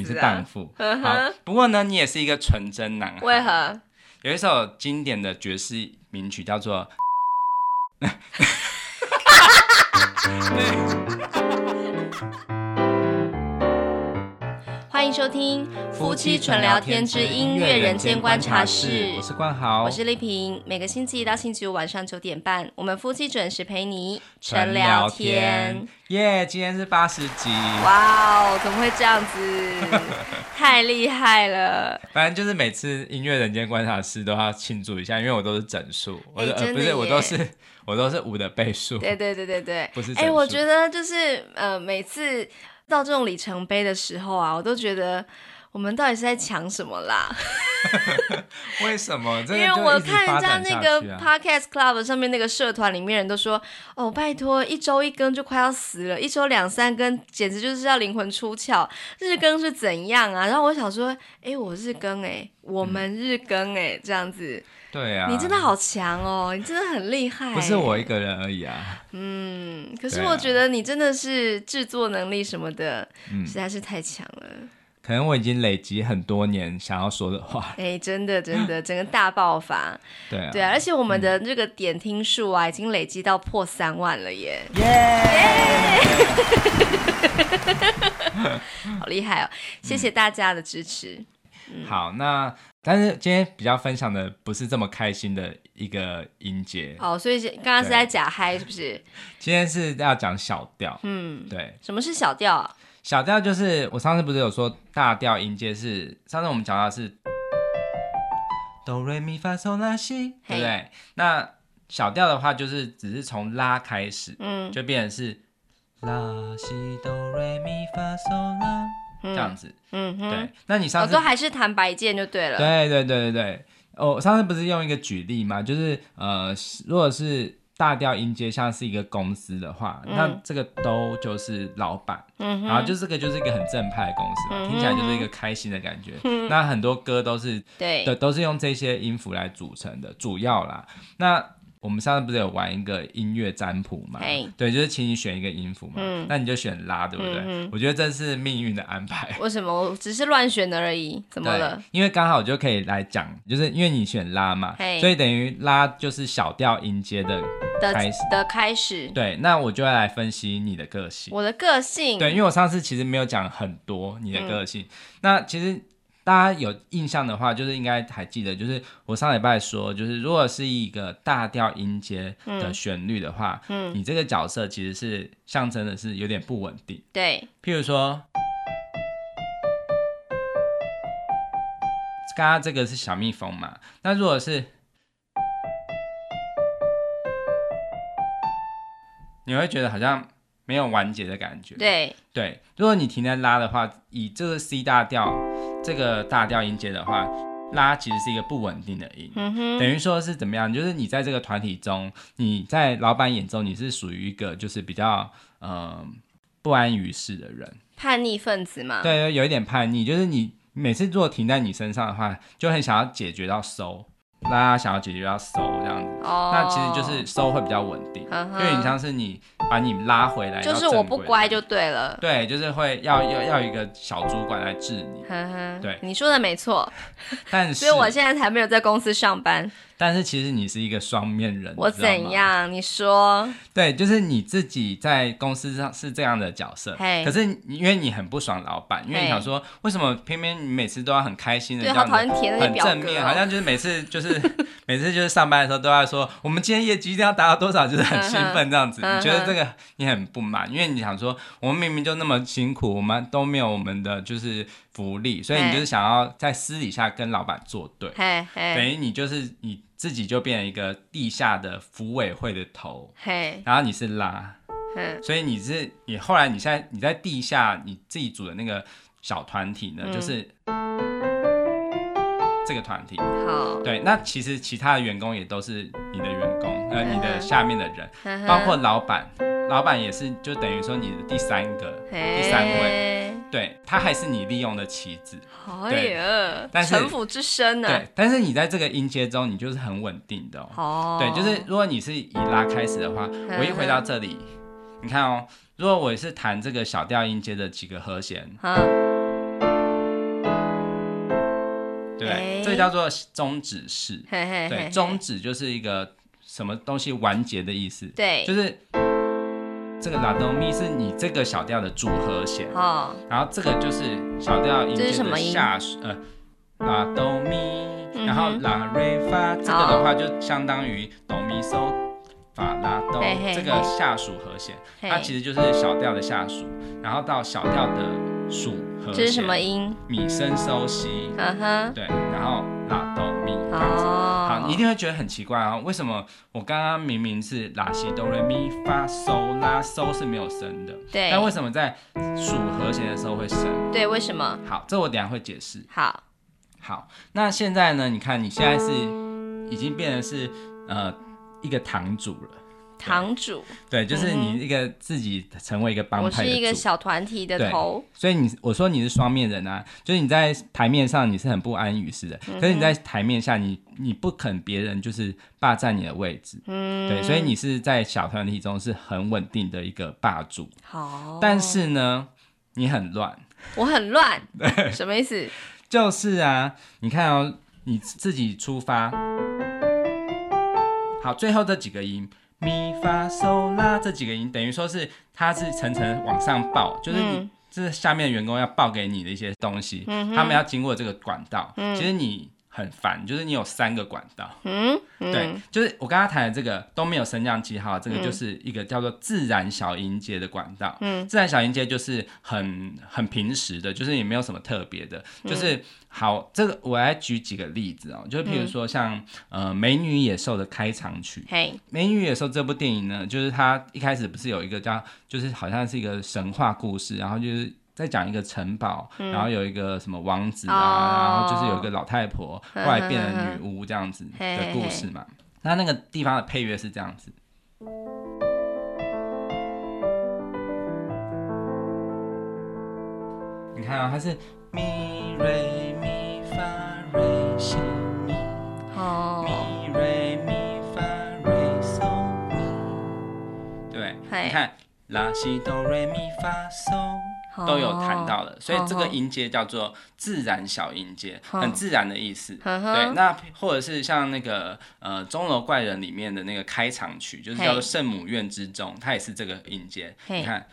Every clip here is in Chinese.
你是荡妇。好，不过呢，你也是一个纯真男孩。为何？有一首经典的爵士名曲叫做。欢迎收听《夫妻纯聊天之音乐人间观察室》，我是冠豪，我是丽萍。每个星期一到星期五晚上九点半，我们夫妻准时陪你纯聊天。耶，yeah, 今天是八十集，哇哦，怎么会这样子？太厉害了！反正就是每次音乐人间观察室都要庆祝一下，因为我都是整数，我、欸呃、不是我都是我都是五的倍数。对对对对对，不是。哎、欸，我觉得就是呃，每次。到这种里程碑的时候啊，我都觉得我们到底是在抢什么啦？为什么？因为我看人家那个 Podcast Club 上面那个社团里面人都说，哦，拜托，一周一更就快要死了，一周两三更简直就是要灵魂出窍。日更是怎样啊？然后我想说，哎，我日更哎，我们日更哎，这样子。对啊，你真的好强哦，你真的很厉害。不是我一个人而已啊。嗯，可是我觉得你真的是制作能力什么的，嗯，实在是太强了。可能我已经累积很多年想要说的话。哎，真的真的，整个大爆发。对啊，对啊，而且我们的这个点听数啊，已经累积到破三万了耶！耶！好厉害哦！谢谢大家的支持。好，那。但是今天比较分享的不是这么开心的一个音节哦，所以刚刚是在假嗨是不是？今天是要讲小调，嗯，对。什么是小调啊？小调就是我上次不是有说大调音阶是，上次我们讲到是哆瑞咪发嗦拉西，对不对？那小调的话就是只是从拉开始，嗯，就变成是拉西哆瑞咪发嗦拉。这样子，嗯哼，对，那你上次、哦、都还是弹白键就对了。对对对对对，我、哦、上次不是用一个举例嘛？就是呃，如果是大调音阶像是一个公司的话，嗯、那这个都就是老板，嗯，然后就这个就是一个很正派的公司嘛，嗯、听起来就是一个开心的感觉。嗯、那很多歌都是对，都是用这些音符来组成的，主要啦。那我们上次不是有玩一个音乐占卜嘛.对，就是请你选一个音符嘛。嗯，那你就选拉，对不对？嗯、我觉得这是命运的安排。为什么？我只是乱选的而已，怎么了？因为刚好就可以来讲，就是因为你选拉嘛所以等于拉就是小调音阶的开始的，的开始。对，那我就要来分析你的个性。我的个性。对，因为我上次其实没有讲很多你的个性，嗯、那其实。大家有印象的话，就是应该还记得，就是我上礼拜说，就是如果是一个大调音阶的旋律的话，嗯，嗯，你这个角色其实是象征的是有点不稳定。对，譬如说，刚刚这个是小蜜蜂嘛，那如果是，你会觉得好像没有完结的感觉。对，对，如果你停在拉的话，以这个 C 大调。这个大调音阶的话，拉其实是一个不稳定的音，嗯、等于说是怎么样？就是你在这个团体中，你在老板眼中你是属于一个就是比较嗯、呃、不安于世的人，叛逆分子嘛？对，有一点叛逆，就是你每次如果停在你身上的话，就很想要解决到收。大家想要解决要收这样子，oh, 那其实就是收会比较稳定，因为你像是你把你拉回来，就是我不乖就对了，对，就是会要要要一个小主管来治你，对，你说的没错，但是，所以我现在才没有在公司上班。但是其实你是一个双面人，我怎样？你说？对，就是你自己在公司上是这样的角色，嘿可是因为你很不爽老板，因为你想说，为什么偏偏你每次都要很开心的这样子，很正面，好像就是每次就是 每次就是上班的时候都要说，我们今天业绩一定要达到多少，就是很兴奋这样子。你觉得这个你很不满，因为你想说，我们明明就那么辛苦，我们都没有我们的就是福利，所以你就是想要在私底下跟老板作对，等于你就是你。自己就变成一个地下的福委会的头，嘿，然后你是拉，嘿所以你是你后来你现在你在地下你自己组的那个小团体呢，嗯、就是这个团体，好，对，那其实其他的员工也都是你的员工，呃，你的下面的人，包括老板，老板也是就等于说你的第三个，嘿。第三位。对，它还是你利用的棋子，哎呀，但是城府之深呢。对，但是你在这个音阶中，你就是很稳定的哦。对，就是如果你是以拉开始的话，我一回到这里，你看哦，如果我是弹这个小调音阶的几个和弦，对，欸、这个叫做终止式。嘿嘿嘿对，终止就是一个什么东西完结的意思。对，就是这个拉哆咪是你这个小调的主和弦。哦。然后这个就是小调音阶的下属，呃，拉哆咪，然后拉瑞发，这个的话就相当于哆咪嗦。法拉哆这个下属和弦，它其实就是小调的下属，然后到小调的属和弦。这是什么音？米升收西。嗯哼。对，然后拉。好，你一定会觉得很奇怪啊，为什么我刚刚明明是拉西哆来咪发嗦拉嗦是没有升的？对。但为什么在数和弦的时候会升？对，为什么？好，这我等下会解释。好。好，那现在呢？你看你现在是已经变成是呃。一个堂主了，堂主，对，就是你一个自己成为一个帮派，我是一个小团体的头，所以你我说你是双面人啊，就是你在台面上你是很不安于世的，可是你在台面下你你不肯别人就是霸占你的位置，嗯，对，所以你是在小团体中是很稳定的一个霸主，好，但是呢，你很乱，我很乱，对，什么意思？就是啊，你看哦，你自己出发。好，最后这几个音，咪发嗦啦这几个音，等于说是它是层层往上报，就是你这是下面的员工要报给你的一些东西，嗯、他们要经过这个管道，嗯、其实你。很烦，就是你有三个管道，嗯，嗯。对，就是我刚刚谈的这个都没有升降记号，这个就是一个叫做自然小音阶的管道，嗯，自然小音阶就是很很平时的，就是也没有什么特别的，就是好，这个我来举几个例子哦，就譬如说像、嗯、呃《美女野兽》的开场曲，嘿，《美女野兽》这部电影呢，就是它一开始不是有一个叫，就是好像是一个神话故事，然后就是。再讲一个城堡，嗯、然后有一个什么王子啊，哦、然后就是有一个老太婆，后来变成女巫这样子的故事嘛。那那个地方的配乐是这样子，你看啊、哦，它是咪瑞咪发瑞西咪，哦，咪瑞咪发瑞嗦咪，对，你看拉西哆瑞咪发嗦。都有谈到了，所以这个音阶叫做自然小音阶，很自然的意思。对，那或者是像那个呃钟楼怪人里面的那个开场曲，就是叫做圣母院之钟，它也是这个音阶。你看。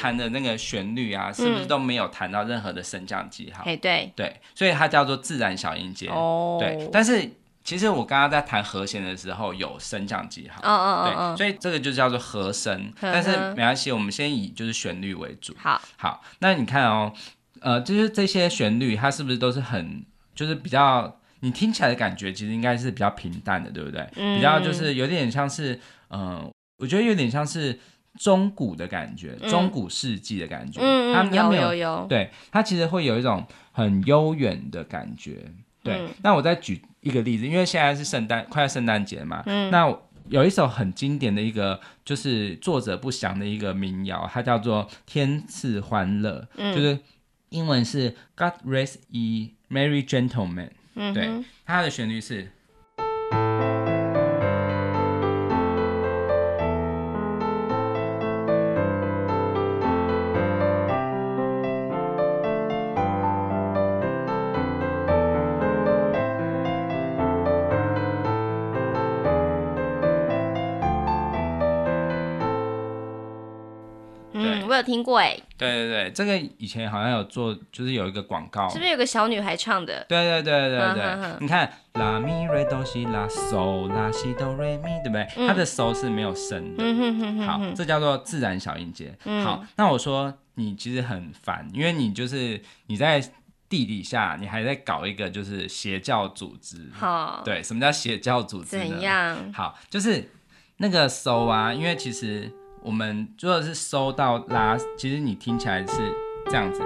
弹的那个旋律啊，是不是都没有弹到任何的升降记号？哎，对对，所以它叫做自然小音阶。哦，对。但是其实我刚刚在弹和弦的时候有升降记号。哦哦哦。对，所以这个就叫做和声。但是没关系，我们先以就是旋律为主。好，好。那你看哦，呃，就是这些旋律，它是不是都是很就是比较你听起来的感觉，其实应该是比较平淡的，对不对？嗯。比较就是有点像是，嗯，我觉得有点像是。中古的感觉，中古世纪的感觉，嗯、它有有有，对，它其实会有一种很悠远的感觉，对。嗯、那我再举一个例子，因为现在是圣诞，快要圣诞节嘛，嗯、那有一首很经典的一个，就是作者不详的一个民谣，它叫做《天赐欢乐》，嗯、就是英文是 God rest ye merry gentlemen，嗯，对，它的旋律是。听过哎，对对对，这个以前好像有做，就是有一个广告，是不是有个小女孩唱的？对对对对对，你看拉咪瑞哆西拉嗦拉西哆瑞咪，对不对？它的嗦是没有声的。好，这叫做自然小音阶。好，那我说你其实很烦，因为你就是你在地底下，你还在搞一个就是邪教组织。好，对，什么叫邪教组织呢？怎样？好，就是那个嗦啊，因为其实。我们如果是收到拉，其实你听起来是这样子，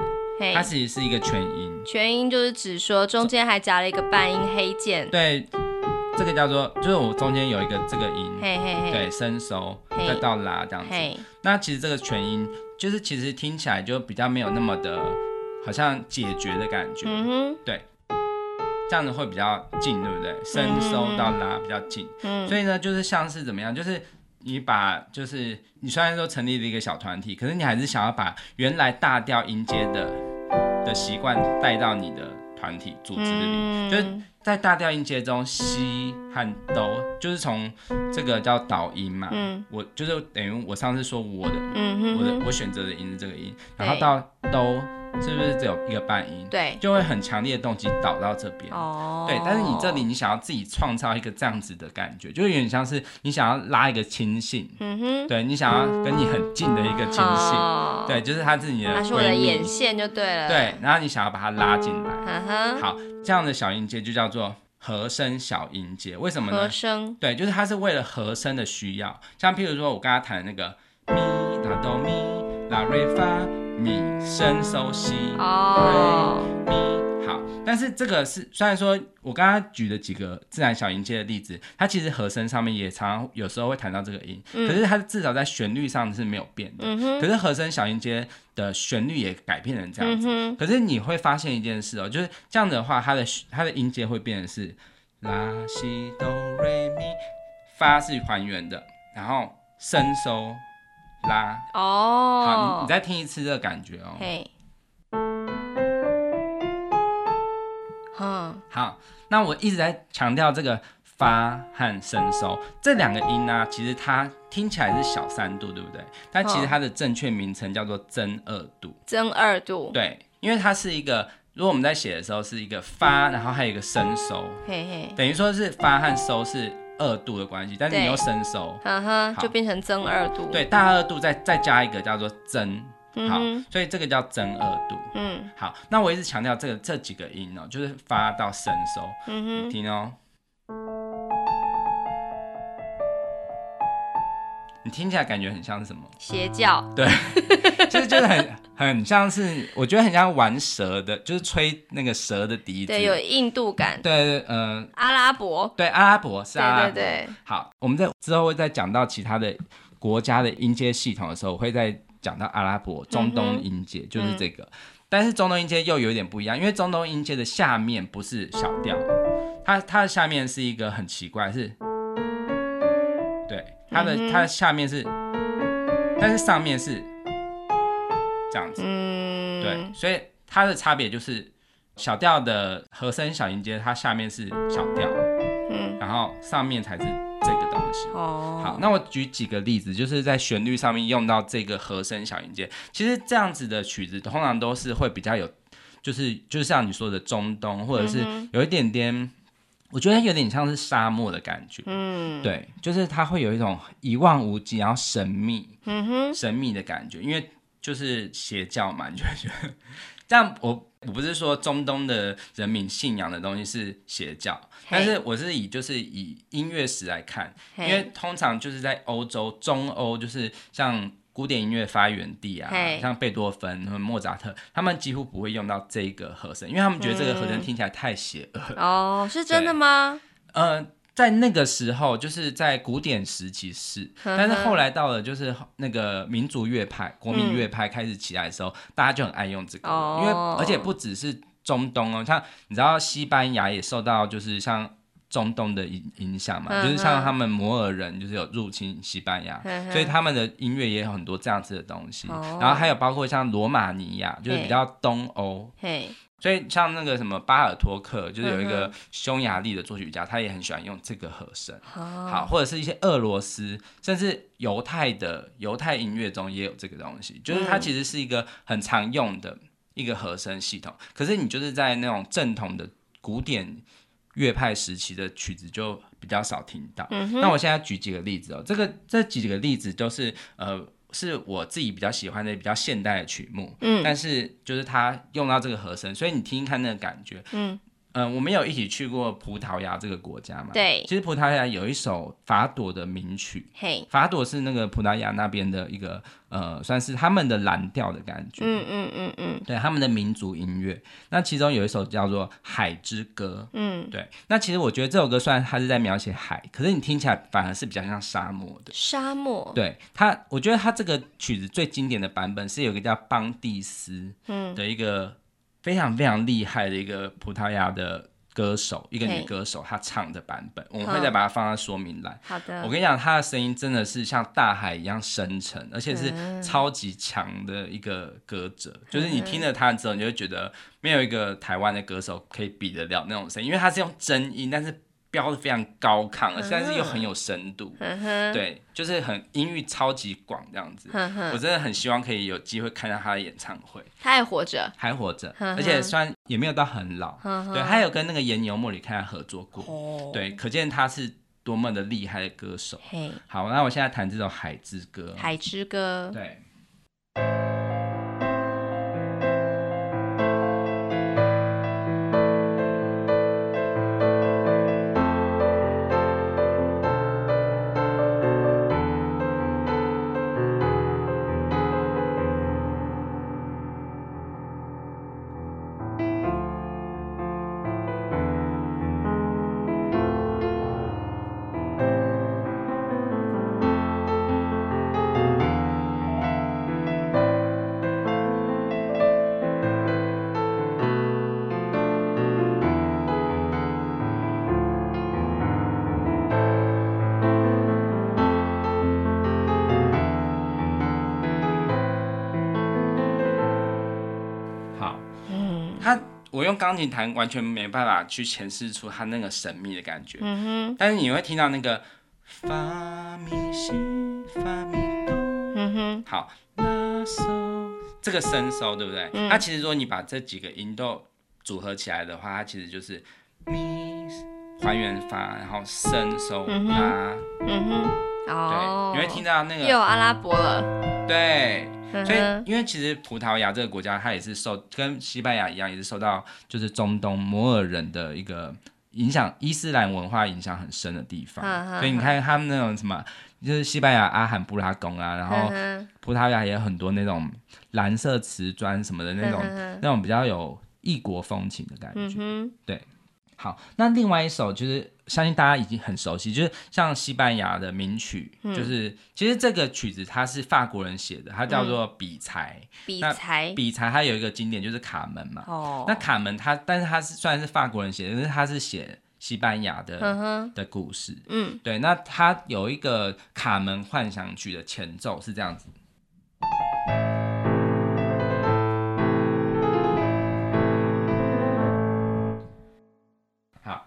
它其实是一个全音。全音就是指说中间还夹了一个半音黑键。对，这个叫做就是我中间有一个这个音，嘿嘿嘿对，伸收再到拉这样子。那其实这个全音就是其实听起来就比较没有那么的，好像解决的感觉。嗯哼，对。这样子会比较近，对不对？伸收到拉比较近，嗯，所以呢，就是像是怎么样，就是你把，就是你虽然说成立了一个小团体，可是你还是想要把原来大调音阶的的习惯带到你的团体组织里，嗯、就是在大调音阶中，西和哆，就是从这个叫导音嘛，嗯，我就是等于我上次说我的，嗯哼哼，我的我选择的音是这个音，然后到哆。是不是只有一个半音？对，就会很强烈的动机导到这边。哦，对，但是你这里你想要自己创造一个这样子的感觉，就有点像是你想要拉一个亲信。嗯哼，对，你想要跟你很近的一个亲信。哦，对，就是他自己的。他是我的眼线就对了。对，然后你想要把他拉进来。嗯哼，好，这样的小音阶就叫做和声小音阶。为什么呢？和声。对，就是它是为了和声的需要。像譬如说我刚刚弹的那个咪拉哆咪拉瑞发。咪升收西，oh. 咪好，但是这个是虽然说我刚刚举的几个自然小音阶的例子，它其实和声上面也常常有时候会弹到这个音，嗯、可是它至少在旋律上是没有变的。嗯、哼可是和声小音阶的旋律也改变成这样子。嗯、哼可是你会发现一件事哦，就是这样的话，它的它的音阶会变成是拉西哆瑞咪，发是还原的，然后升收。拉哦，好，你你再听一次这个感觉哦。嘿，嗯，好，那我一直在强调这个发和伸收这两个音呢、啊，其实它听起来是小三度，对不对？但其实它的正确名称叫做增二度。增二度，对，因为它是一个，如果我们在写的时候是一个发，然后还有一个伸收，嘿嘿，等于说是发和收是。二度的关系，但是你又升收，哈哈，就变成增二度。对，大二度再再加一个叫做增，好，所以这个叫增二度。嗯，好，那我一直强调这个这几个音哦，就是发到升收。嗯哼，你听哦，你听起来感觉很像是什么？邪教。对，其实就是很。很像是，我觉得很像玩蛇的，就是吹那个蛇的笛子，对，有印度感。对对，嗯、呃，阿拉伯，对，阿拉伯是阿拉伯。对对对。好，我们在之后会再讲到其他的国家的音阶系统的时候，我会再讲到阿拉伯中东音阶，嗯、就是这个。嗯、但是中东音阶又有点不一样，因为中东音阶的下面不是小调，它它的下面是一个很奇怪，是，对，它的、嗯、它的下面是，但是上面是。这样子，嗯，对，所以它的差别就是小调的和声小音阶，它下面是小调，嗯，然后上面才是这个东西。哦，好，那我举几个例子，就是在旋律上面用到这个和声小音阶。其实这样子的曲子通常都是会比较有，就是就像你说的中东，或者是有一点点，我觉得有点像是沙漠的感觉。嗯，对，就是它会有一种一望无际，然后神秘，嗯哼，神秘的感觉，因为。就是邪教嘛，你就觉得这样。我我不是说中东的人民信仰的东西是邪教，但是我是以就是以音乐史来看，因为通常就是在欧洲、中欧，就是像古典音乐发源地啊，像贝多芬和莫扎特，他们几乎不会用到这个和声，因为他们觉得这个和声听起来太邪恶。哦，是真的吗？嗯。在那个时候，就是在古典时期是，但是后来到了就是那个民族乐派、国民乐派开始起来的时候，嗯、大家就很爱用这个，哦、因为而且不只是中东哦，像你知道西班牙也受到就是像中东的影影响嘛，嗯、就是像他们摩尔人就是有入侵西班牙，嗯、所以他们的音乐也有很多这样子的东西，哦、然后还有包括像罗马尼亚，就是比较东欧。嘿所以像那个什么巴尔托克，就是有一个匈牙利的作曲家，他也很喜欢用这个和声。好，或者是一些俄罗斯，甚至犹太的犹太音乐中也有这个东西，就是它其实是一个很常用的一个和声系统。可是你就是在那种正统的古典乐派时期的曲子就比较少听到。那我现在举几个例子哦，这个这几个例子都是呃。是我自己比较喜欢的比较现代的曲目，嗯，但是就是他用到这个和声，所以你听听看那个感觉，嗯，嗯、呃，我们有一起去过葡萄牙这个国家嘛？对，其实葡萄牙有一首法朵的名曲，嘿，法朵是那个葡萄牙那边的一个呃，算是他们的蓝调的感觉，嗯嗯嗯嗯，对，他们的民族音乐。那其中有一首叫做《海之歌》，嗯，对。那其实我觉得这首歌虽然它是在描写海，可是你听起来反而是比较像沙漠的。沙漠。对它，我觉得它这个曲子最经典的版本是有一个叫邦蒂斯，嗯，的一个。非常非常厉害的一个葡萄牙的歌手，一个女歌手，她唱的版本，我们会再把它放在说明栏。好的，我跟你讲，她的声音真的是像大海一样深沉，而且是超级强的一个歌者，就是你听了她之后，你就会觉得没有一个台湾的歌手可以比得了那种声音，因为她是用真音，但是。标的非常高亢，但是又很有深度，嗯、对，就是很音域超级广这样子。嗯、我真的很希望可以有机会看到他的演唱会。他还活着，还活着，而且虽然也没有到很老。嗯、对，他有跟那个盐牛莫里开合作过。哦、对，可见他是多么的厉害的歌手。嘿好，那我现在弹这首《海之歌》。海之歌。对。我用钢琴弹完全没办法去诠释出它那个神秘的感觉，嗯哼。但是你会听到那个发咪西发咪哆，嗯哼。好，拉嗦这个升 so 对不对？嗯。它其实说你把这几个音都组合起来的话，它其实就是咪还原发，然后升 so 拉，嗯哼。哦。对，你会听到那个又有阿拉伯了。对。所以，因为其实葡萄牙这个国家，它也是受跟西班牙一样，也是受到就是中东摩尔人的一个影响，伊斯兰文化影响很深的地方。所以你看他们那种什么，就是西班牙阿罕布拉宫啊，然后葡萄牙也有很多那种蓝色瓷砖什么的那种那种比较有异国风情的感觉。对。好，那另外一首就是相信大家已经很熟悉，就是像西班牙的名曲，嗯、就是其实这个曲子它是法国人写的，它叫做比才。比才，比才，它有一个经典就是卡门嘛。哦。那卡门它，但是它是虽然是法国人写的，但是它是写西班牙的、嗯、的故事。嗯。对，那它有一个卡门幻想曲的前奏是这样子。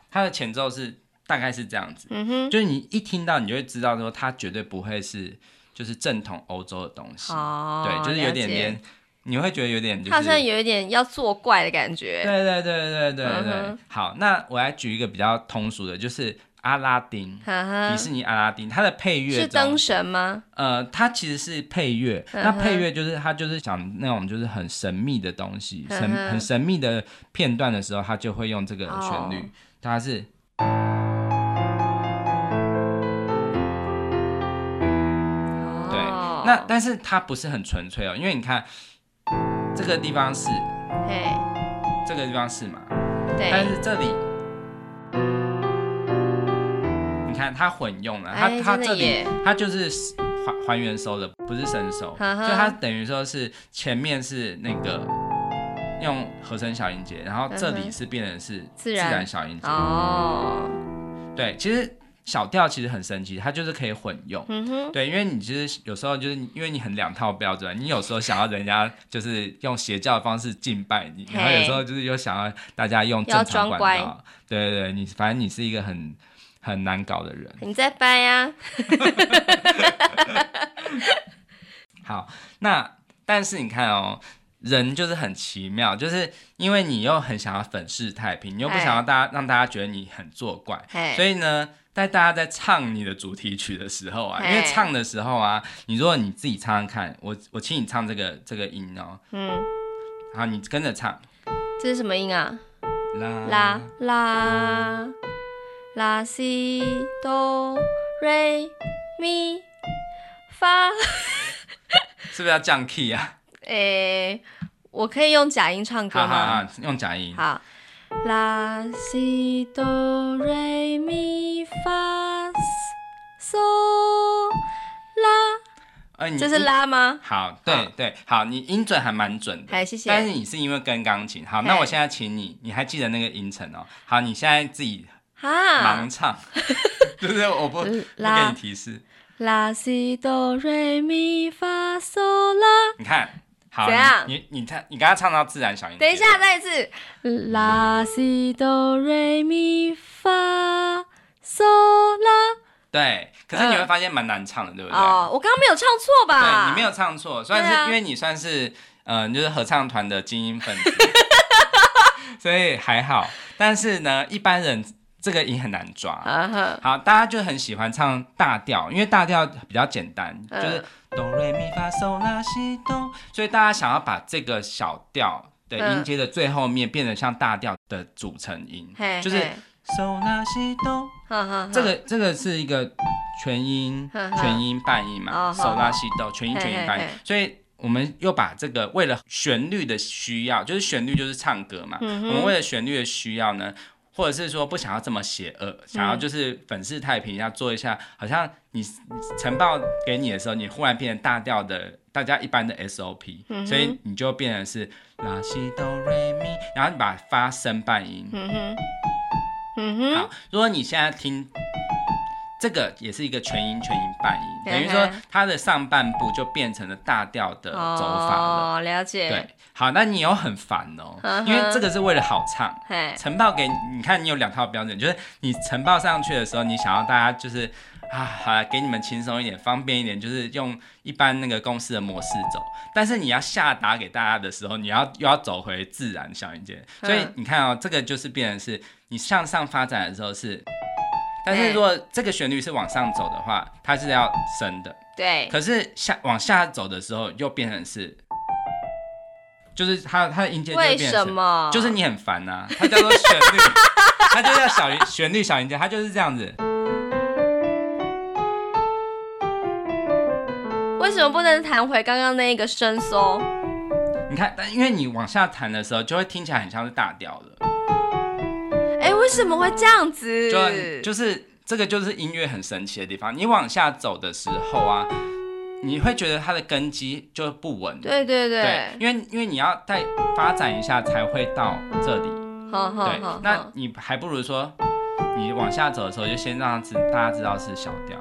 它的前奏是大概是这样子，嗯哼，就是你一听到，你就会知道说它绝对不会是就是正统欧洲的东西，哦，对，就是有点点，你会觉得有点，就是，好像有一点要作怪的感觉，对对对对对对，嗯，好，那我来举一个比较通俗的，就是阿拉丁，迪士尼阿拉丁，它的配乐是灯神吗？呃，它其实是配乐，那配乐就是它就是讲那种就是很神秘的东西，神很神秘的片段的时候，它就会用这个旋律。它是，对，那但是它不是很纯粹哦，因为你看这个地方是，嘿，这个地方是嘛，对，但是这里，你看它混用了，它它这里它就是还还原收的，不是生收，所以它等于说是前面是那个。用合成小音阶，然后这里是变成是自然小音阶哦。对，其实小调其实很神奇，它就是可以混用。嗯哼。对，因为你其实有时候就是因为你很两套标准，你有时候想要人家就是用邪教的方式敬拜你，然后有时候就是又想要大家用正常管道。对对对，你反正你是一个很很难搞的人。你在掰呀？好，那但是你看哦。人就是很奇妙，就是因为你又很想要粉饰太平，你又不想要大家让大家觉得你很作怪，所以呢，在大家在唱你的主题曲的时候啊，因为唱的时候啊，你如果你自己唱唱看，我我请你唱这个这个音哦，嗯，好，你跟着唱，这是什么音啊？啦啦啦。啦西哆瑞咪发，是不是要降 key 啊？诶、欸，我可以用假音唱歌吗？好好好，用假音。好，拉西哆瑞咪发嗦拉。呃，你这是拉吗？好，对好对，好，你音准还蛮准的。好，谢谢。但是你是因为跟钢琴。好，那我现在请你，你还记得那个音程哦？好，你现在自己盲唱，就是我不不给你提示。拉西哆瑞咪发嗦拉。你看，好，怎样？你你唱，你刚刚唱到自然小音。等一下，再一次。拉西哆瑞咪发嗦拉。对，可是你会发现蛮难唱的，对不对？哦，我刚刚没有唱错吧？对，你没有唱错，算是因为你算是嗯，就是合唱团的精英分子，所以还好。但是呢，一般人这个音很难抓。好，大家就很喜欢唱大调，因为大调比较简单，就是哆瑞咪发嗦拉西哆，所以大家想要把这个小调的音阶的最后面变得像大调的组成音，就是。嗦拉西哆，这个这个是一个全音全音半音嘛，嗦拉西哆全音全音半音，所以我们又把这个为了旋律的需要，就是旋律就是唱歌嘛，我们为了旋律的需要呢，或者是说不想要这么邪恶，想要就是粉饰太平，要做一下，好像你呈报给你的时候，你忽然变成大调的大家一般的 SOP，所以你就变成是拉西哆瑞咪，然后你把它发声半音。嗯哼，好。如果你现在听这个，也是一个全音全音半音，等于说它的上半部就变成了大调的走法了。哦，了解。对，好，那你又很烦哦，因为这个是为了好唱。呈报给你，你看你有两套标准，就是你呈报上去的时候，你想要大家就是啊，好来给你们轻松一点，方便一点，就是用一般那个公司的模式走。但是你要下达给大家的时候，你要又要走回自然小音阶，所以你看哦，这个就是变成是。你向上发展的时候是，但是如果这个旋律是往上走的话，它是要升的。对。可是下往下走的时候又变成是，就是它它的音阶就变成。为什么？就是你很烦呐、啊，它叫做旋律，它就叫小旋律小音阶，它就是这样子。为什么不能弹回刚刚那一个升收？你看，但因为你往下弹的时候，就会听起来很像是大调的。哎，为什么会这样子？就就是这个就是音乐很神奇的地方。你往下走的时候啊，你会觉得它的根基就不稳。对对对，对，因为因为你要再发展一下才会到这里。好好好。对，那你还不如说，你往下走的时候就先让知大家知道是小调。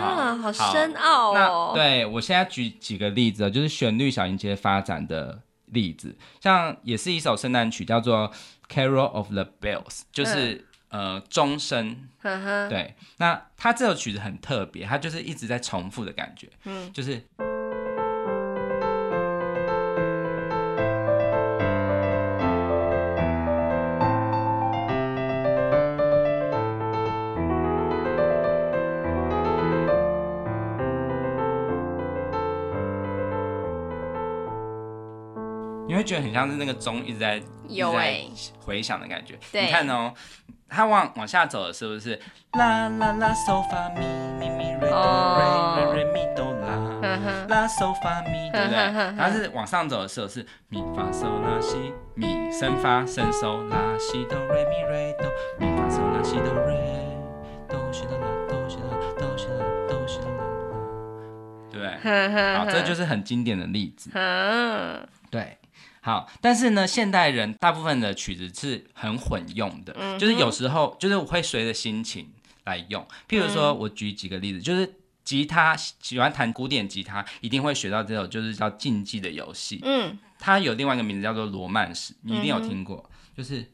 啊，好深奥哦。那对，我现在举几个例子，就是旋律小音阶发展的例子，像也是一首圣诞曲，叫做。Carol of the Bells 就是、嗯、呃钟声，呵呵对，那它这首曲子很特别，它就是一直在重复的感觉，嗯，就是。会觉得很像是那个钟一直在有哎回响的感觉。你看哦，它往往下走的是不是啦啦啦嗦发咪咪咪瑞哆瑞瑞瑞咪哆啦啦嗦发咪，对不对？它是往上走的时候是咪发嗦啦西咪升发升收啦西哆瑞咪瑞哆咪发嗦啦西哆瑞哆西哆啦哆西哆啦哆西哆啦哆西哆啦，对？好，这就是很经典的例子。对。好，但是呢，现代人大部分的曲子是很混用的，嗯、就是有时候就是我会随着心情来用。譬如说，我举几个例子，嗯、就是吉他喜欢弹古典吉他，一定会学到这首，就是叫竞技的游戏。嗯，它有另外一个名字叫做罗曼史，你一定有听过，嗯、就是。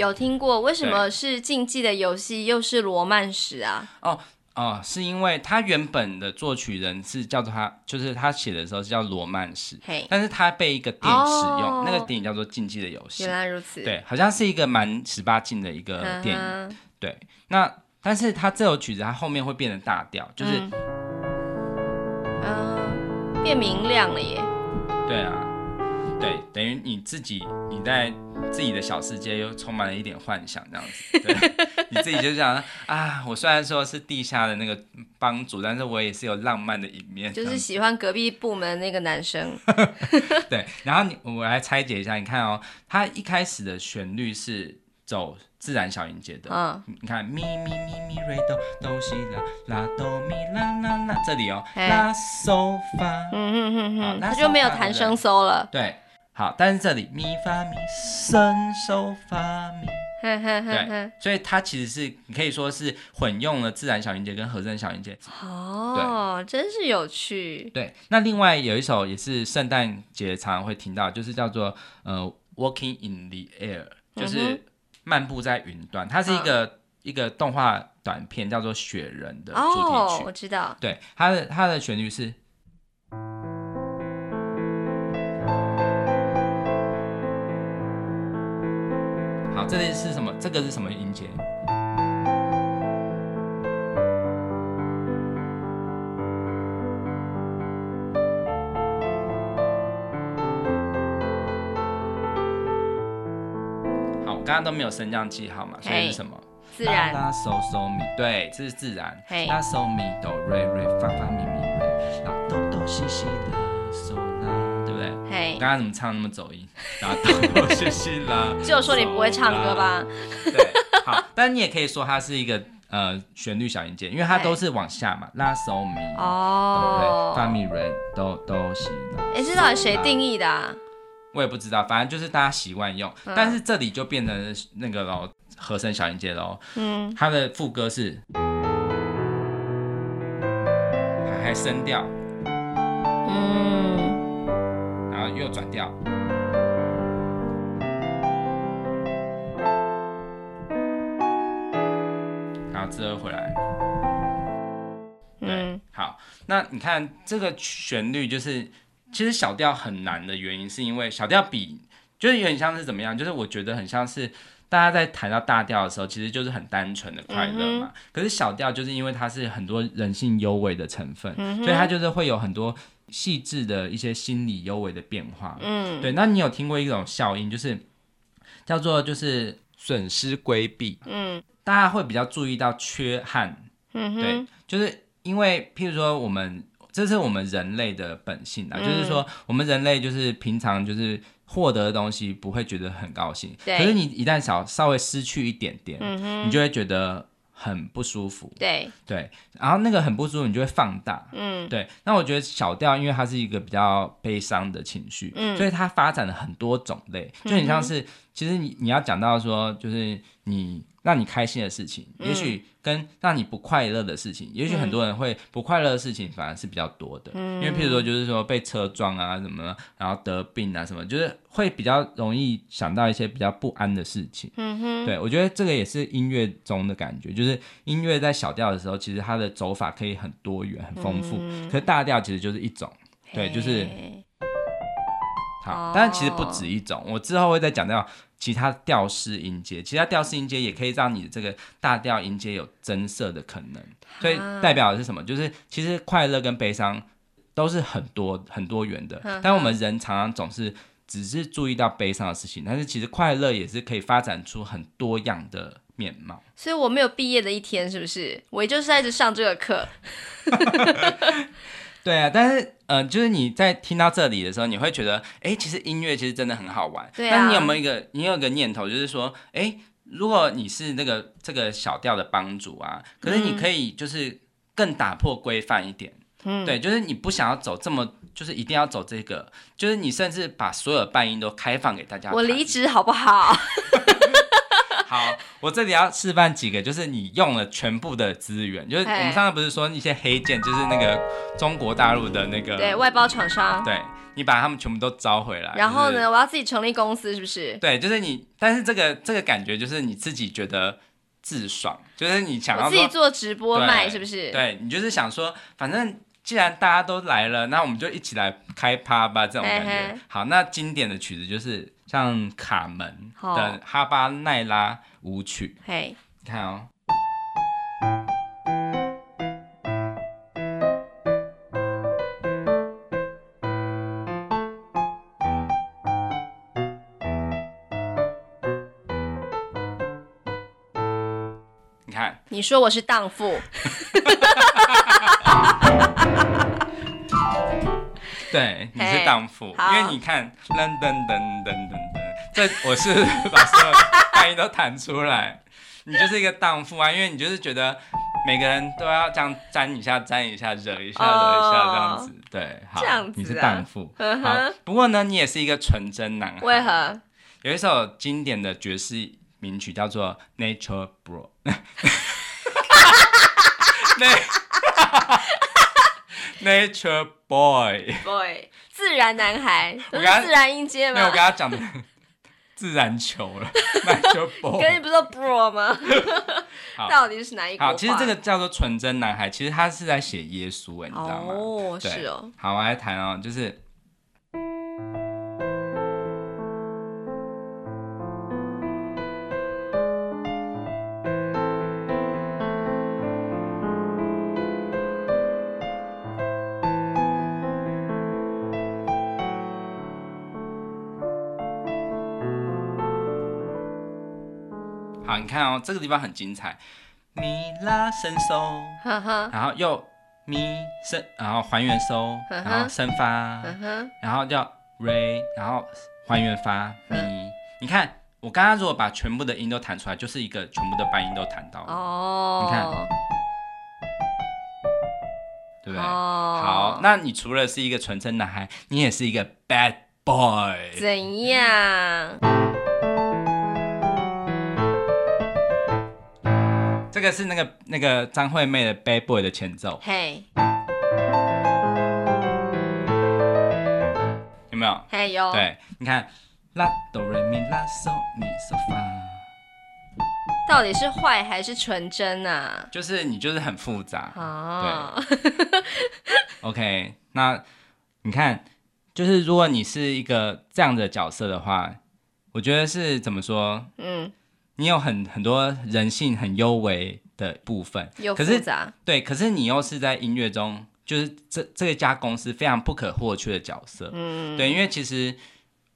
有听过？为什么是竞技的游戏，又是罗曼史啊？哦哦，是因为他原本的作曲人是叫做他，就是他写的时候是叫罗曼史，但是他被一个电影使用，哦、那个电影叫做《竞技的游戏》。原来如此。对，好像是一个蛮十八禁的一个电影。对，那但是他这首曲子，他后面会变得大调，就是嗯，呃、变明亮了耶。对啊。对，等于你自己，你在自己的小世界又充满了一点幻想，这样子。对，你自己就想啊，我虽然说是地下的那个帮主，但是我也是有浪漫的一面。就是喜欢隔壁部门那个男生。对，然后你我来拆解一下，你看哦，他一开始的旋律是走自然小音阶的，嗯，你看咪咪咪咪瑞哆哆西啦啦哆咪啦啦啦，这里哦，拉嗦发，嗯嗯嗯嗯，他就没有弹升嗦了，对。好，但是这里咪发咪升收发咪，对，所以它其实是你可以说是混用了自然小音节跟和声小音节。哦，对真是有趣。对，那另外有一首也是圣诞节常常会听到，就是叫做呃 Walking in the Air，就是漫步在云端。它是一个、嗯、一个动画短片，叫做雪人的主题曲。哦，我知道。对，它的它的旋律是。这里是什么？这个是什么音阶？好，我刚刚都没有升降记号嘛，所以是什么？自然。拉嗦嗦咪，对，这是自然。拉嗦咪哆瑞瑞发发咪咪瑞，拉哆哆西西？嘿，刚刚怎么唱那么走音？拉哆哆西西啦，就说你不会唱歌吧？对，好，但你也可以说它是一个呃旋律小音阶，因为它都是往下嘛，拉手咪哦，发咪瑞哆哆西拉。哎，这到底谁定义的啊？我也不知道，反正就是大家习惯用。但是这里就变成那个喽，和声小音阶喽。嗯，它的副歌是还还升调，嗯，然后又转调。然后之后回来，对，嗯、好，那你看这个旋律，就是其实小调很难的原因，是因为小调比就是有点像是怎么样，就是我觉得很像是大家在谈到大调的时候，其实就是很单纯的快乐嘛。嗯、可是小调就是因为它是很多人性幽微的成分，嗯、所以它就是会有很多细致的一些心理幽微的变化。嗯，对。那你有听过一种效应，就是叫做就是损失规避。嗯。大家会比较注意到缺憾，嗯哼，对，就是因为譬如说我们这是我们人类的本性啊，嗯、就是说我们人类就是平常就是获得的东西不会觉得很高兴，对，可是你一旦少稍微失去一点点，嗯哼，你就会觉得很不舒服，对。对，然后那个很不舒服你就会放大，嗯，对，那我觉得小调因为它是一个比较悲伤的情绪，嗯，所以它发展了很多种类，就很像是、嗯、其实你你要讲到说就是你。让你开心的事情，也许跟让你不快乐的事情，嗯、也许很多人会不快乐的事情反而是比较多的，嗯、因为譬如说就是说被车撞啊什么，然后得病啊什么，就是会比较容易想到一些比较不安的事情。嗯哼，对，我觉得这个也是音乐中的感觉，就是音乐在小调的时候，其实它的走法可以很多元、很丰富，嗯、可是大调其实就是一种，对，就是嘿好，但是其实不止一种，我之后会再讲到。其他调式音阶，其他调式音阶也可以让你的这个大调音阶有增色的可能，所以代表的是什么？就是其实快乐跟悲伤都是很多很多元的，但我们人常常总是只是注意到悲伤的事情，但是其实快乐也是可以发展出很多样的面貌。所以我没有毕业的一天，是不是？我就是在这上这个课。对啊，但是，嗯、呃，就是你在听到这里的时候，你会觉得，哎，其实音乐其实真的很好玩。对啊。但你有没有一个，你有一个念头，就是说，哎，如果你是那个这个小调的帮主啊，可是你可以就是更打破规范一点。嗯。对，就是你不想要走这么，就是一定要走这个，就是你甚至把所有伴音都开放给大家。我离职好不好？好，我这里要示范几个，就是你用了全部的资源，就是我们上次不是说一些黑键，就是那个中国大陆的那个对外包厂商，对，你把他们全部都招回来。然后呢，就是、我要自己成立公司，是不是？对，就是你，但是这个这个感觉就是你自己觉得自爽，就是你想要自己做直播卖，是不是？对，你就是想说，反正既然大家都来了，那我们就一起来开趴吧，这种感觉。嘿嘿好，那经典的曲子就是像卡门的哈巴奈拉舞曲。嘿，你看哦。你说我是荡妇，对，你是荡妇因为你看噔噔噔噔噔噔，这我是 把所有发音都弹出来，你就是一个荡妇啊，因为你就是觉得每个人都要这样沾一下、沾一下、惹一下、惹一下这样子，对，好，这样子啊、你是荡妇，好，不过呢，你也是一个纯真男孩，为何？有一首经典的爵士名曲叫做《Nature Bro》。Nature Boy，Boy，自然男孩，都是自然音阶吗？没有，我跟他讲的 自然球了。Nature Boy，跟你不是说 Bro 吗？到底是哪一个？好，其实这个叫做纯真男孩，其实他是在写耶稣，哎，你知道吗？哦，是哦。好，我来谈哦，就是。看哦，这个地方很精彩，咪拉伸收，然后又咪伸，然后还原收，然后升发，然后叫 re，然后还原发咪。你看，我刚刚如果把全部的音都弹出来，就是一个全部的半音都弹到了。哦，你看，对不对？好，那你除了是一个纯真男孩，你也是一个 bad boy。怎样？这个是那个那个张惠妹的《Bad Boy》的前奏，嘿.有没有？嘿，有。对，你看，拉哆瑞咪拉嗦咪嗦发，到底是坏还是纯真啊？就是你就是很复杂啊。Oh. 对，OK，那你看，就是如果你是一个这样的角色的话，我觉得是怎么说？嗯。你有很很多人性很优微的部分，有复杂，对，可是你又是在音乐中，就是这这一家公司非常不可或缺的角色，嗯，对，因为其实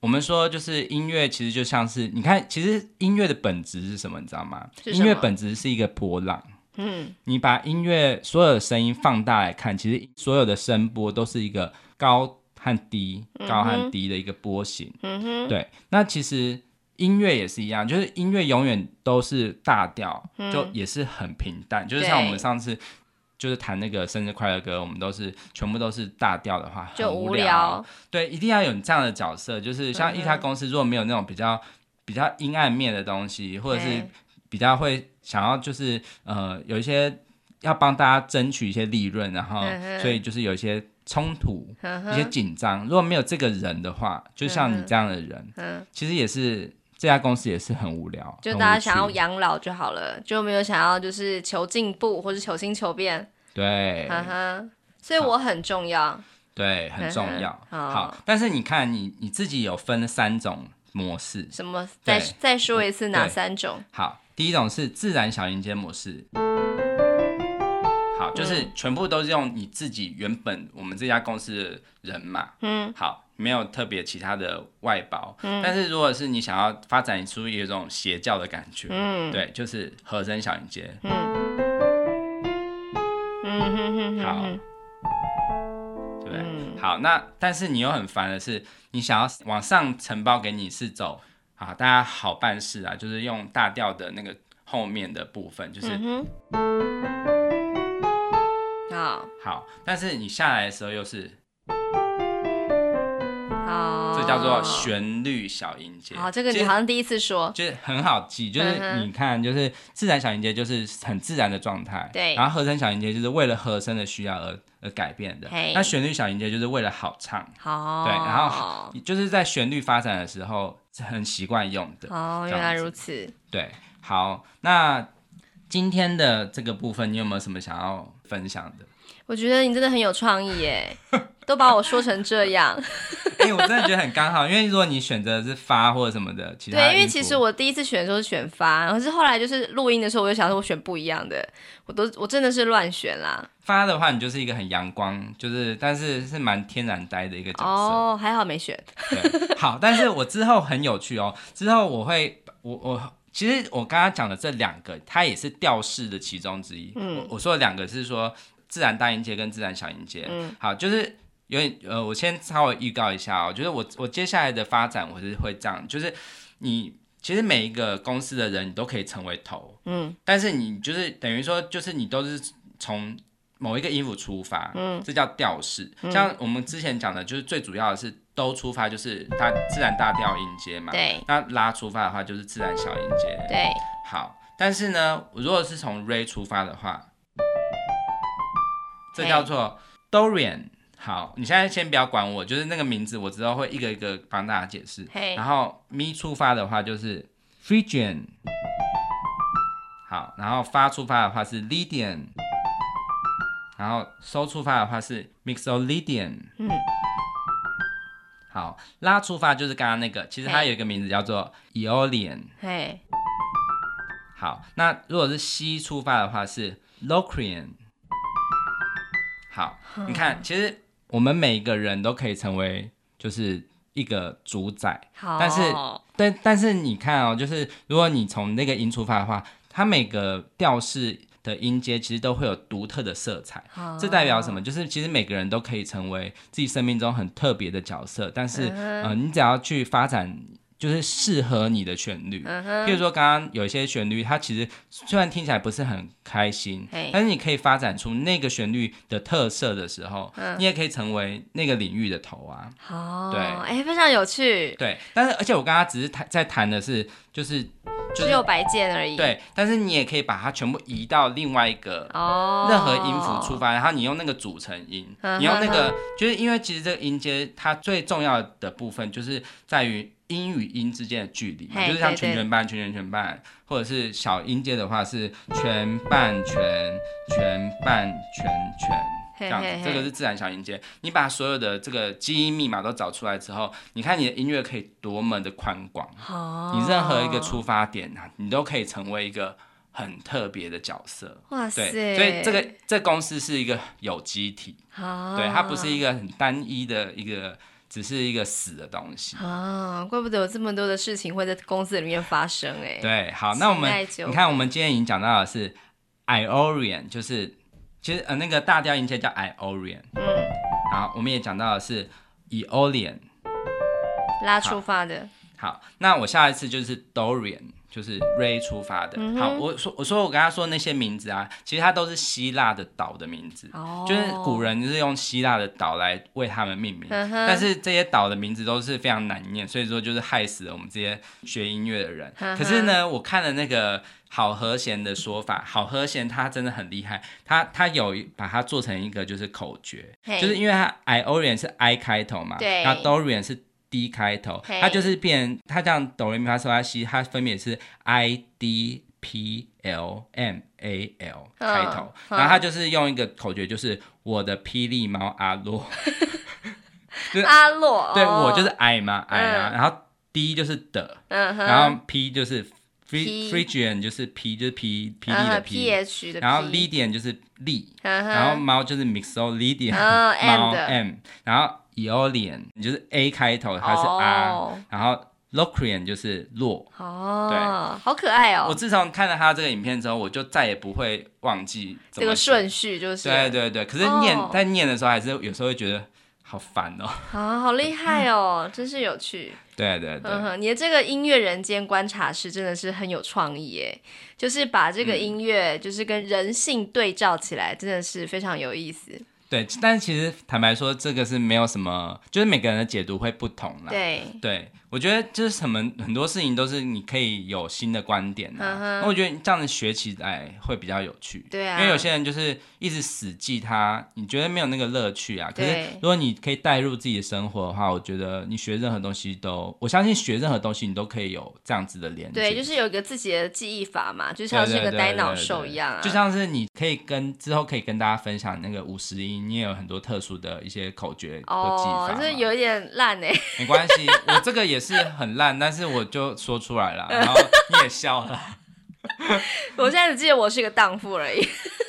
我们说就是音乐其实就像是你看，其实音乐的本质是什么，你知道吗？音乐本质是一个波浪，嗯，你把音乐所有的声音放大来看，其实所有的声波都是一个高和低、高和低的一个波形，嗯哼，对，那其实。音乐也是一样，就是音乐永远都是大调，嗯、就也是很平淡。就是像我们上次就是弹那个生日快乐歌，我们都是全部都是大调的话，很无聊。就无聊。对，一定要有这样的角色，就是像一家公司如果没有那种比较比较阴暗面的东西，或者是比较会想要就是呃有一些要帮大家争取一些利润，然后所以就是有一些冲突、一些紧张。如果没有这个人的话，就像你这样的人，其实也是。这家公司也是很无聊，就大家想要养老就好了，就没有想要就是求进步或者求新求变。对，哈哈，所以我很重要。对，很重要。好，好，但是你看你，你你自己有分三种模式。什么？再再说一次，哪三种？好，第一种是自然小音阶模式。好，就是全部都是用你自己原本我们这家公司的人嘛。嗯。好。没有特别其他的外包，嗯、但是如果是你想要发展出一种邪教的感觉，嗯、对，就是和声小音阶，嗯，嗯好，对不对？嗯、好，那但是你又很烦的是，你想要往上承包给你是走啊，大家好办事啊，就是用大调的那个后面的部分，就是，嗯、好，好，但是你下来的时候又是。这就叫做旋律小音阶。哦，这个你好像第一次说，就是很好记，就是你看，就是自然小音阶就是很自然的状态，对。然后和声小音阶就是为了和声的需要而而改变的，那旋律小音阶就是为了好唱，好，对。然后就是在旋律发展的时候是很习惯用的。哦，原来如此。对，好，那今天的这个部分你有没有什么想要分享的？我觉得你真的很有创意耶，都把我说成这样。哎、欸，我真的觉得很刚好，因为如果你选择是发或者什么的，其他的对，因为其实我第一次选的时候是选发，然后是后来就是录音的时候，我就想说我选不一样的，我都我真的是乱选啦。发的话，你就是一个很阳光，就是但是是蛮天然呆的一个角色。哦，还好没选。对，好，但是我之后很有趣哦，之后我会我我其实我刚刚讲的这两个，它也是调式的其中之一。嗯，我，我说的两个是说。自然大音阶跟自然小音阶，嗯，好，就是有点呃，我先稍微预告一下哦，就是我我接下来的发展我是会这样，就是你其实每一个公司的人你都可以成为头，嗯，但是你就是等于说就是你都是从某一个音符出发，嗯，这叫调式，嗯，像我们之前讲的，就是最主要的是都出发就是它自然大调音阶嘛，对，那拉出发的话就是自然小音阶，对，好，但是呢，如果是从 re 出发的话。这叫做 Dorian。好，你现在先不要管我，就是那个名字，我之后会一个一个帮大家解释。然后 Mi 出发的话就是 Phrygian。好，然后发出发的话是 Lydian。然后收出发的话是 Mixolydian。嗯。好，拉出发就是刚刚那个，其实它有一个名字叫做 Aeolian。嘿。好，那如果是西出发的话是 Locrian。好，你看，其实我们每一个人都可以成为就是一个主宰，好，但是，但但是你看哦，就是如果你从那个音出发的话，它每个调式的音阶其实都会有独特的色彩，好，这代表什么？就是其实每个人都可以成为自己生命中很特别的角色，但是，嗯、呃，你只要去发展。就是适合你的旋律，嗯、譬如说刚刚有一些旋律，它其实虽然听起来不是很开心，但是你可以发展出那个旋律的特色的时候，嗯、你也可以成为那个领域的头啊。哦，对，哎、欸，非常有趣。对，但是而且我刚刚只是谈在谈的是，就是、就是、只有白键而已。对，但是你也可以把它全部移到另外一个哦任何音符出发，哦、然后你用那个组成音，你用那个，就是因为其实这个音阶它最重要的部分就是在于。音与音之间的距离，hey, 就是像全全半、全全全半，或者是小音阶的话是全半全、全半全全这样子。这个是自然小音阶。你把所有的这个基因密码都找出来之后，你看你的音乐可以多么的宽广。Oh. 你任何一个出发点啊，你都可以成为一个很特别的角色。哇塞！对，所以这个这个、公司是一个有机体。Oh. 对，它不是一个很单一的一个。只是一个死的东西啊，怪不得有这么多的事情会在公司里面发生哎。对，好，那我们你看，我们今天已经讲到的是 Aeolian，就是其实呃那个大调音阶叫 Aeolian。嗯。好，我们也讲到的是 Aeolian，拉出发的好。好，那我下一次就是 Dorian。就是 Ray 出发的，嗯、好，我说我说我跟他说那些名字啊，其实它都是希腊的岛的名字，哦、就是古人就是用希腊的岛来为他们命名，嗯、但是这些岛的名字都是非常难念，所以说就是害死了我们这些学音乐的人。嗯、可是呢，我看了那个好和弦的说法，好和弦它真的很厉害，它它有把它做成一个就是口诀，嘿。就是因为它 Aeolian 是 I 开头嘛，对，那 Dorian 是。D 开头，它就是变，它这样哆来咪发嗦拉西，它分别是 I D P L M A L 开头，然后它就是用一个口诀，就是我的霹雳猫阿洛，就是阿洛，对我就是 I 嘛，I 啊，然后 D 就是的，然后 P 就是 Phrygian 就是 P 就是 P P D 的 P，然后 Lydian 就是力，然后猫就是 Mixolydian，猫 M，然后。Aeolian，你就是 A 开头，它是 R，、oh. 然后 Locrian 就是洛。哦，oh, 对，好可爱哦！我自从看了他这个影片之后，我就再也不会忘记这个顺序，就是对对对。可是念、oh. 在念的时候，还是有时候会觉得好烦哦。啊，好厉害哦，真是有趣。对对对，嗯，你的这个音乐人间观察室真的是很有创意耶，就是把这个音乐就是跟人性对照起来，真的是非常有意思。对，但是其实坦白说，这个是没有什么，就是每个人的解读会不同啦。对对。我觉得就是什么很多事情都是你可以有新的观点啊，那、uh. 我觉得这样子学起来会比较有趣。对啊，因为有些人就是一直死记它，你觉得没有那个乐趣啊。可是如果你可以带入自己的生活的话，我觉得你学任何东西都，我相信学任何东西你都可以有这样子的连接。对，就是有一个自己的记忆法嘛，就像是一个呆脑兽一样啊。就像是你可以跟之后可以跟大家分享那个五十音，你也有很多特殊的一些口诀或技法。哦，这有一点烂哎。没关系，我这个也是很烂。但是我就说出来了，然后你也笑了。我现在只记得我是一个荡妇而已。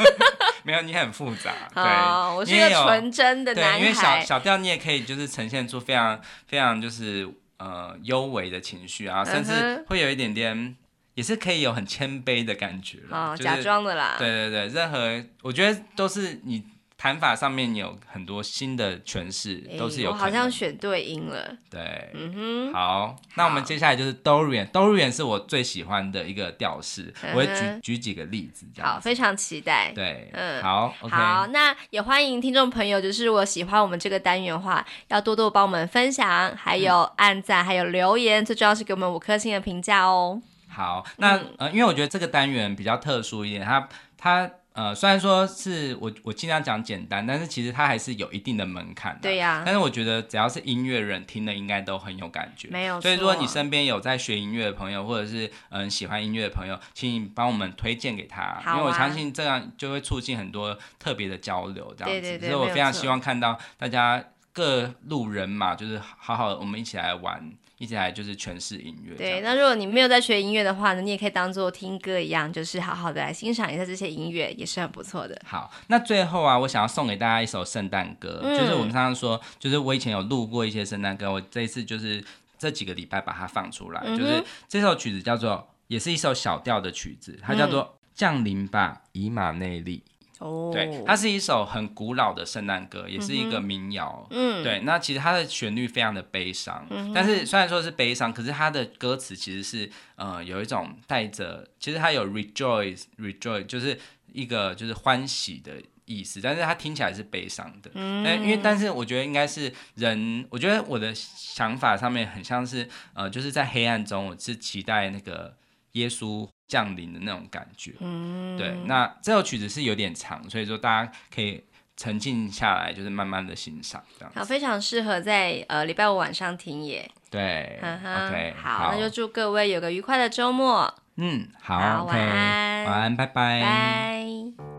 没有，你很复杂。对，哦、我是一个纯真的男孩。因为小小调你也可以就是呈现出非常非常就是呃幽微的情绪啊，甚至会有一点点，也是可以有很谦卑的感觉。哦，就是、假装的啦。对对对，任何我觉得都是你。弹法上面有很多新的诠释，欸、都是有。我好像选对音了。对，嗯哼。好，那我们接下来就是 Dorian，Dorian 是我最喜欢的一个调式，嗯、我会举举几个例子。好，非常期待。对，嗯，好，okay、好，那也欢迎听众朋友，就是如果喜欢我们这个单元的话，要多多帮我们分享，还有按赞，还有留言，最重要是给我们五颗星的评价哦。好，那、嗯、呃，因为我觉得这个单元比较特殊一点，它它。呃，虽然说是我我尽量讲简单，但是其实它还是有一定的门槛的。对呀、啊。但是我觉得只要是音乐人听的，应该都很有感觉。没有。所以如果你身边有在学音乐的朋友，或者是嗯、呃、喜欢音乐的朋友，请你帮我们推荐给他，啊、因为我相信这样就会促进很多特别的交流，这样子。对对对。所以我非常希望看到大家各路人马，就是好好的我们一起来玩。一起来就是诠释音乐。对，那如果你没有在学音乐的话呢，你也可以当做听歌一样，就是好好的来欣赏一下这些音乐，也是很不错的。好，那最后啊，我想要送给大家一首圣诞歌，嗯、就是我们常常说，就是我以前有录过一些圣诞歌，我这一次就是这几个礼拜把它放出来，嗯、就是这首曲子叫做，也是一首小调的曲子，它叫做《降临吧，以马内利》。哦，对，它是一首很古老的圣诞歌，也是一个民谣。嗯，对，那其实它的旋律非常的悲伤，嗯、但是虽然说是悲伤，可是它的歌词其实是呃有一种带着，其实它有 rejoice rejoice，就是一个就是欢喜的意思，但是它听起来是悲伤的。嗯，因为但是我觉得应该是人，我觉得我的想法上面很像是呃就是在黑暗中，我是期待那个耶稣。降临的那种感觉，嗯，对，那这首曲子是有点长，所以说大家可以沉静下来，就是慢慢的欣赏这样。好，非常适合在呃礼拜五晚上听耶。对呵呵，OK，好，好，那就祝各位有个愉快的周末。嗯，好，好，okay, 晚安，晚安，拜拜，拜。